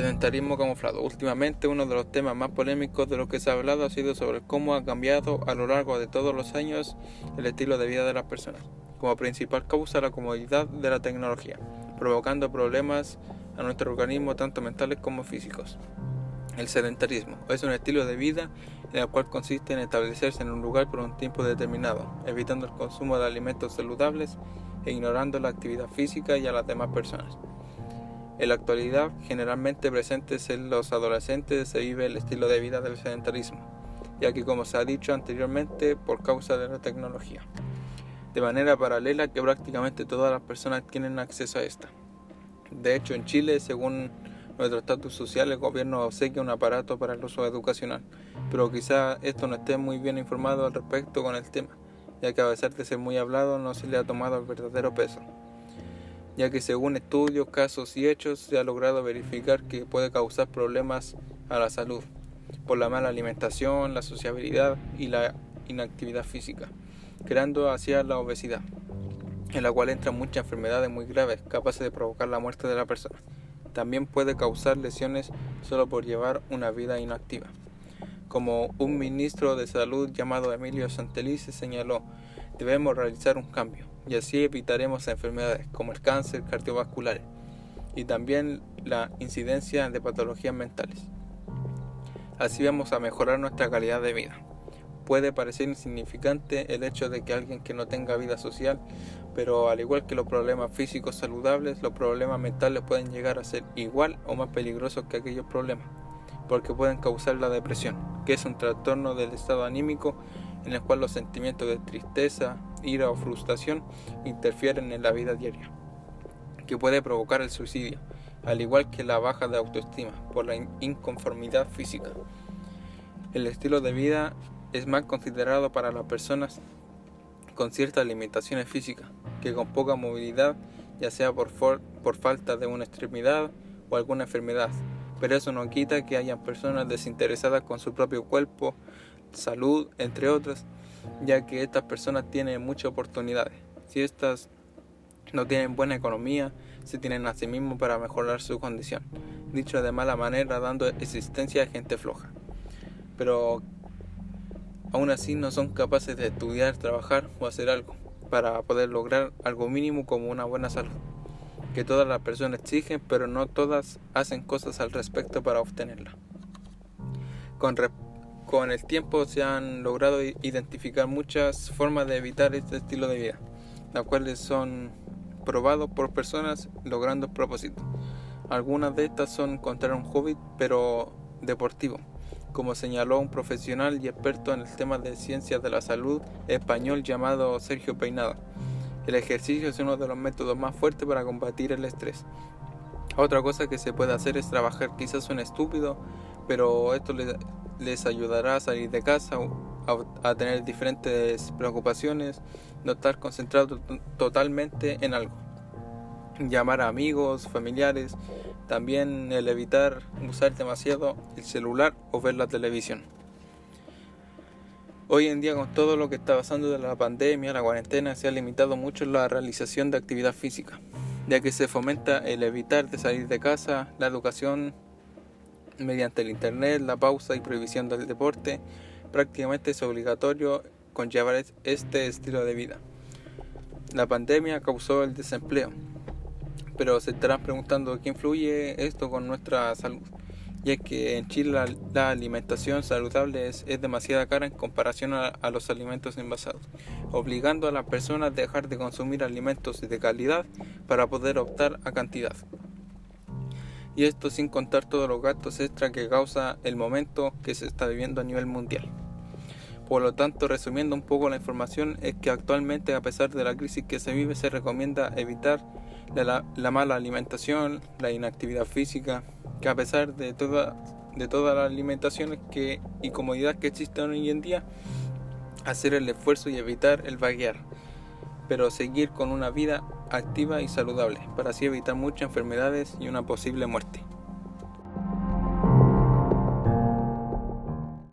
Sedentarismo camuflado. Últimamente uno de los temas más polémicos de lo que se ha hablado ha sido sobre cómo ha cambiado a lo largo de todos los años el estilo de vida de las personas, como principal causa la comodidad de la tecnología, provocando problemas a nuestro organismo tanto mentales como físicos. El sedentarismo es un estilo de vida en el cual consiste en establecerse en un lugar por un tiempo determinado, evitando el consumo de alimentos saludables e ignorando la actividad física y a las demás personas. En la actualidad, generalmente presentes en los adolescentes, se vive el estilo de vida del sedentarismo, ya que como se ha dicho anteriormente, por causa de la tecnología, de manera paralela que prácticamente todas las personas tienen acceso a esta. De hecho, en Chile, según nuestro estatus social, el gobierno obsequia un aparato para el uso educacional, pero quizá esto no esté muy bien informado al respecto con el tema, ya que a pesar de ser muy hablado no se le ha tomado el verdadero peso ya que según estudios, casos y hechos se ha logrado verificar que puede causar problemas a la salud por la mala alimentación, la sociabilidad y la inactividad física, creando hacia la obesidad, en la cual entran muchas enfermedades muy graves capaces de provocar la muerte de la persona. También puede causar lesiones solo por llevar una vida inactiva. Como un ministro de salud llamado Emilio Santelice señaló, debemos realizar un cambio y así evitaremos enfermedades como el cáncer cardiovascular y también la incidencia de patologías mentales. Así vamos a mejorar nuestra calidad de vida. Puede parecer insignificante el hecho de que alguien que no tenga vida social, pero al igual que los problemas físicos saludables, los problemas mentales pueden llegar a ser igual o más peligrosos que aquellos problemas, porque pueden causar la depresión, que es un trastorno del estado anímico en el cual los sentimientos de tristeza, ira o frustración interfieren en la vida diaria, que puede provocar el suicidio, al igual que la baja de autoestima por la inconformidad física. El estilo de vida es más considerado para las personas con ciertas limitaciones físicas, que con poca movilidad, ya sea por, por falta de una extremidad o alguna enfermedad, pero eso no quita que hayan personas desinteresadas con su propio cuerpo, salud, entre otras, ya que estas personas tienen muchas oportunidades. Si estas no tienen buena economía, se tienen a sí mismos para mejorar su condición, dicho de mala manera, dando existencia a gente floja. Pero aún así no son capaces de estudiar, trabajar o hacer algo para poder lograr algo mínimo como una buena salud, que todas las personas exigen, pero no todas hacen cosas al respecto para obtenerla. Con respecto con el tiempo se han logrado identificar muchas formas de evitar este estilo de vida, las cuales son probados por personas logrando el propósito. Algunas de estas son encontrar un hobby pero deportivo, como señaló un profesional y experto en el tema de ciencias de la salud español llamado Sergio Peinado. El ejercicio es uno de los métodos más fuertes para combatir el estrés. Otra cosa que se puede hacer es trabajar, quizás suene estúpido, pero esto le les ayudará a salir de casa, a, tener diferentes preocupaciones, no estar concentrado totalmente en algo. Llamar a amigos, familiares, también el evitar usar demasiado el celular o ver la televisión. Hoy en día con todo lo que está pasando de la pandemia, la cuarentena, se ha limitado mucho la realización de actividad física, ya que se fomenta el evitar de salir de casa, la educación mediante el Internet, la pausa y prohibición del deporte, prácticamente es obligatorio conllevar este estilo de vida. La pandemia causó el desempleo, pero se estarán preguntando qué influye esto con nuestra salud. Y es que en Chile la, alimentación saludable es, demasiado cara en comparación a, a los alimentos envasados, obligando a las personas a dejar de consumir alimentos de calidad para poder optar a cantidad y esto sin contar todos los gastos extra que causa el momento que se está viviendo a nivel mundial. Por lo tanto, resumiendo un poco la información, es que actualmente, a pesar de la crisis que se vive, se recomienda evitar la, mala alimentación, la inactividad física, que a pesar de, toda, de todas las alimentaciones y comodidad que existen hoy en día, hacer el esfuerzo y evitar el vaguear, pero seguir con una vida activa y saludable, para así evitar muchas enfermedades y una posible muerte.